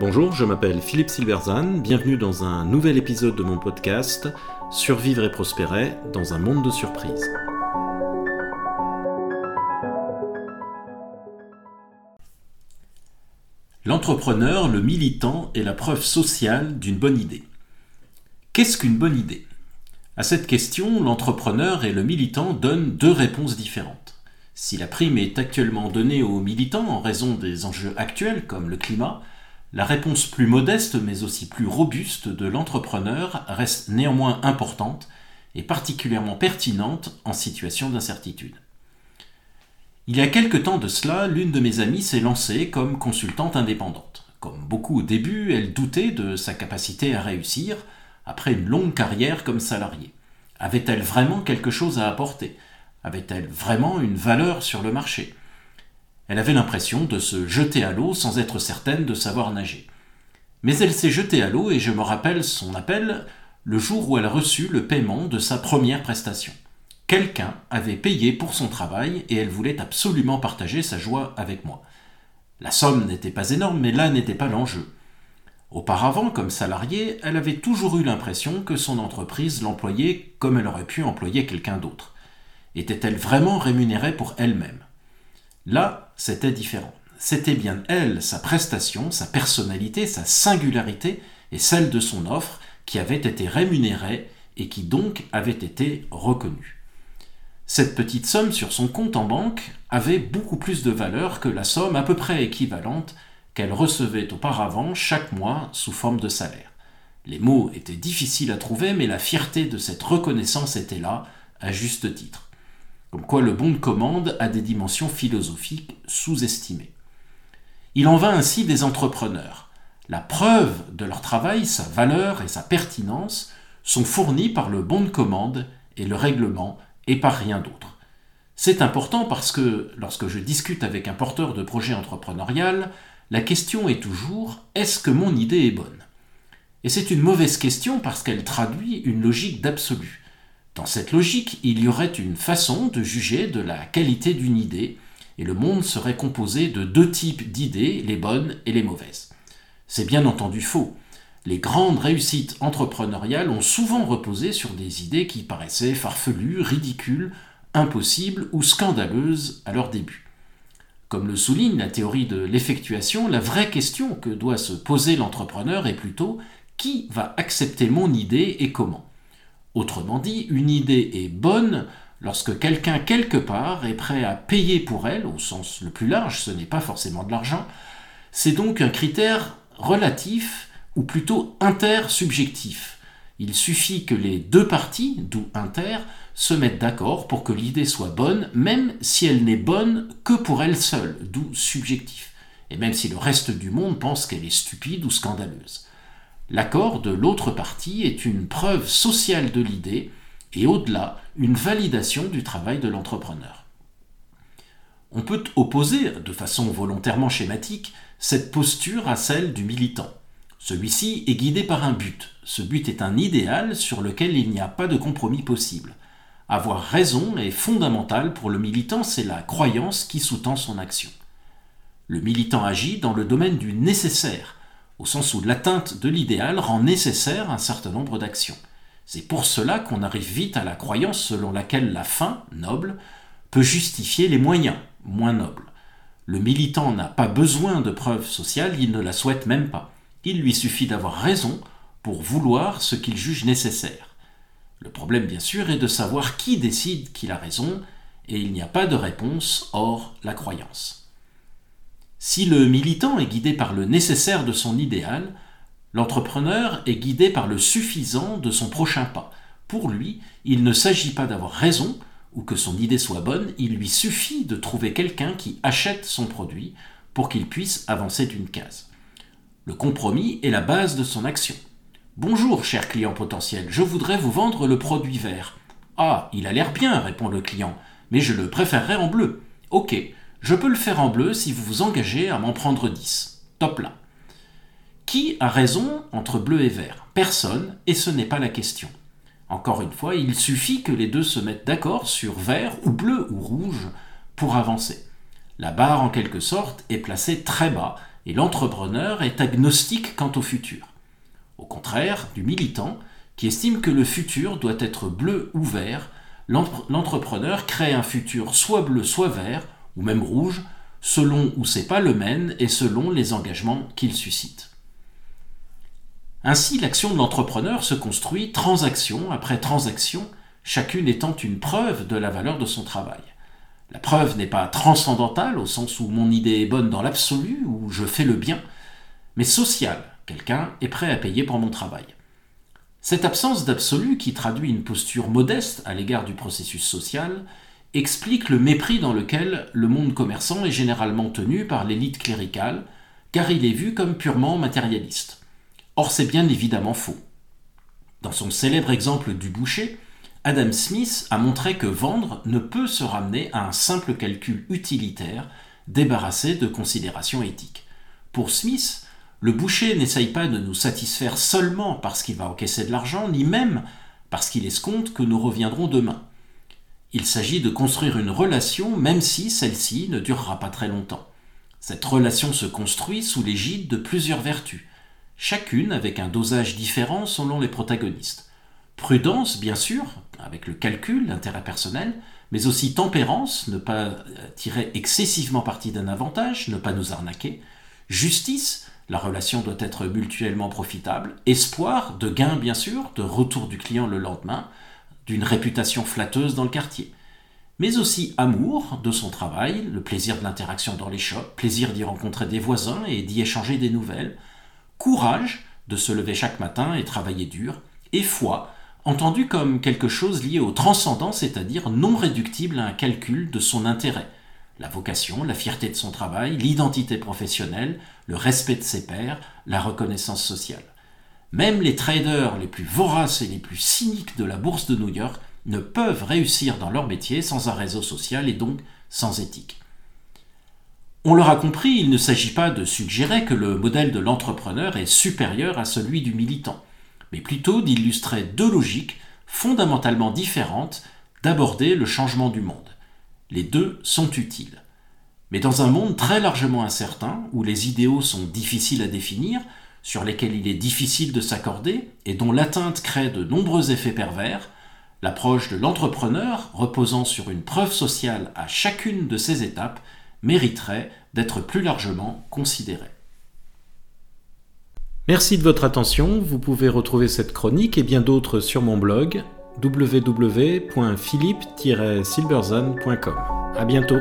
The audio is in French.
Bonjour, je m'appelle Philippe Silverzan, bienvenue dans un nouvel épisode de mon podcast Survivre et prospérer dans un monde de surprises. L'entrepreneur, le militant est la preuve sociale d'une bonne idée. Qu'est-ce qu'une bonne idée? À cette question, l'entrepreneur et le militant donnent deux réponses différentes. Si la prime est actuellement donnée aux militants en raison des enjeux actuels comme le climat, la réponse plus modeste mais aussi plus robuste de l'entrepreneur reste néanmoins importante et particulièrement pertinente en situation d'incertitude. Il y a quelque temps de cela, l'une de mes amies s'est lancée comme consultante indépendante. Comme beaucoup au début, elle doutait de sa capacité à réussir après une longue carrière comme salariée. Avait-elle vraiment quelque chose à apporter? Avait-elle vraiment une valeur sur le marché? Elle avait l'impression de se jeter à l'eau sans être certaine de savoir nager. Mais elle s'est jetée à l'eau et je me rappelle son appel le jour où elle a reçu le paiement de sa première prestation. Quelqu'un avait payé pour son travail et elle voulait absolument partager sa joie avec moi. La somme n'était pas énorme, mais là n'était pas l'enjeu. Auparavant, comme salariée, elle avait toujours eu l'impression que son entreprise l'employait comme elle aurait pu employer quelqu'un d'autre. Était-elle vraiment rémunérée pour elle-même? Là, c'était différent. C'était bien elle, sa prestation, sa personnalité, sa singularité et celle de son offre qui avaient été rémunérées et qui donc avaient été reconnues. Cette petite somme sur son compte en banque avait beaucoup plus de valeur que la somme à peu près équivalente qu'elle recevait auparavant chaque mois sous forme de salaire. Les mots étaient difficiles à trouver, mais la fierté de cette reconnaissance était là, à juste titre. Comme quoi le bon de commande a des dimensions philosophiques sous-estimées. Il en va ainsi des entrepreneurs. La preuve de leur travail, sa valeur et sa pertinence sont fournies par le bon de commande et le règlement et par rien d'autre. C'est important parce que lorsque je discute avec un porteur de projet entrepreneurial, la question est toujours est-ce que mon idée est bonne? Et c'est une mauvaise question parce qu'elle traduit une logique d'absolu. Dans cette logique, il y aurait une façon de juger de la qualité d'une idée, et le monde serait composé de deux types d'idées, les bonnes et les mauvaises. C'est bien entendu faux. Les grandes réussites entrepreneuriales ont souvent reposé sur des idées qui paraissaient farfelues, ridicules, impossibles ou scandaleuses à leur début. Comme le souligne la théorie de l'effectuation, la vraie question que doit se poser l'entrepreneur est plutôt qui va accepter mon idée et comment? Autrement dit, une idée est bonne lorsque quelqu'un quelque part est prêt à payer pour elle, au sens le plus large, ce n'est pas forcément de l'argent, c'est donc un critère relatif ou plutôt intersubjectif. Il suffit que les deux parties, d'où inter, se mettent d'accord pour que l'idée soit bonne, même si elle n'est bonne que pour elle seule, d'où subjectif, et même si le reste du monde pense qu'elle est stupide ou scandaleuse. L'accord de l'autre partie est une preuve sociale de l'idée et au-delà une validation du travail de l'entrepreneur. On peut opposer, de façon volontairement schématique, cette posture à celle du militant. Celui-ci est guidé par un but. Ce but est un idéal sur lequel il n'y a pas de compromis possible. Avoir raison est fondamental pour le militant, c'est la croyance qui sous-tend son action. Le militant agit dans le domaine du nécessaire, au sens où l'atteinte de l'idéal rend nécessaire un certain nombre d'actions. C'est pour cela qu'on arrive vite à la croyance selon laquelle la fin, noble, peut justifier les moyens, moins nobles. Le militant n'a pas besoin de preuves sociales, il ne la souhaite même pas. Il lui suffit d'avoir raison pour vouloir ce qu'il juge nécessaire. Le problème, bien sûr, est de savoir qui décide qu'il a raison, et il n'y a pas de réponse hors la croyance. Si le militant est guidé par le nécessaire de son idéal, l'entrepreneur est guidé par le suffisant de son prochain pas. Pour lui, il ne s'agit pas d'avoir raison ou que son idée soit bonne, il lui suffit de trouver quelqu'un qui achète son produit pour qu'il puisse avancer d'une case. Le compromis est la base de son action. Bonjour, cher client potentiel, je voudrais vous vendre le produit vert. Ah, il a l'air bien, répond le client, mais je le préférerais en bleu. Ok, je peux le faire en bleu si vous vous engagez à m'en prendre 10. Top là. Qui a raison entre bleu et vert? Personne, et ce n'est pas la question. Encore une fois, il suffit que les deux se mettent d'accord sur vert ou bleu ou rouge pour avancer. La barre, en quelque sorte, est placée très bas et l'entrepreneur est agnostique quant au futur. Au contraire du militant, qui estime que le futur doit être bleu ou vert, l'entrepreneur crée un futur soit bleu, soit vert, ou même rouge, selon où ses pas le mènent et selon les engagements qu'il suscite. Ainsi, l'action de l'entrepreneur se construit transaction après transaction, chacune étant une preuve de la valeur de son travail. La preuve n'est pas transcendantale au sens où mon idée est bonne dans l'absolu, où je fais le bien, mais sociale, quelqu'un est prêt à payer pour mon travail. Cette absence d'absolu, qui traduit une posture modeste à l'égard du processus social, explique le mépris dans lequel le monde commerçant est généralement tenu par l'élite cléricale, car il est vu comme purement matérialiste. Or c'est bien évidemment faux. Dans son célèbre exemple du boucher, Adam Smith a montré que vendre ne peut se ramener à un simple calcul utilitaire débarrassé de considérations éthiques. Pour Smith, le boucher n'essaye pas de nous satisfaire seulement parce qu'il va encaisser de l'argent, ni même parce qu'il escompte que nous reviendrons demain. Il s'agit de construire une relation même si celle-ci ne durera pas très longtemps. Cette relation se construit sous l'égide de plusieurs vertus, chacune avec un dosage différent selon les protagonistes. Prudence, bien sûr, avec le calcul, l'intérêt personnel, mais aussi tempérance, ne pas tirer excessivement parti d'un avantage, ne pas nous arnaquer. Justice, la relation doit être mutuellement profitable. Espoir, de gain bien sûr, de retour du client le lendemain d'une réputation flatteuse dans le quartier. Mais aussi amour de son travail, le plaisir de l'interaction dans les shops, plaisir d'y rencontrer des voisins et d'y échanger des nouvelles, courage de se lever chaque matin et travailler dur, et foi, entendu comme quelque chose lié au transcendant, c'est-à-dire non réductible à un calcul de son intérêt, la vocation, la fierté de son travail, l'identité professionnelle, le respect de ses pairs, la reconnaissance sociale. Même les traders les plus voraces et les plus cyniques de la bourse de New York ne peuvent réussir dans leur métier sans un réseau social et donc sans éthique. On l'aura compris, il ne s'agit pas de suggérer que le modèle de l'entrepreneur est supérieur à celui du militant, mais plutôt d'illustrer deux logiques fondamentalement différentes d'aborder le changement du monde. Les deux sont utiles. Mais dans un monde très largement incertain, où les idéaux sont difficiles à définir, sur lesquels il est difficile de s'accorder et dont l'atteinte crée de nombreux effets pervers, l'approche de l'entrepreneur, reposant sur une preuve sociale à chacune de ces étapes, mériterait d'être plus largement considérée. Merci de votre attention, vous pouvez retrouver cette chronique et bien d'autres sur mon blog www.philippe-silberzan.com. À bientôt.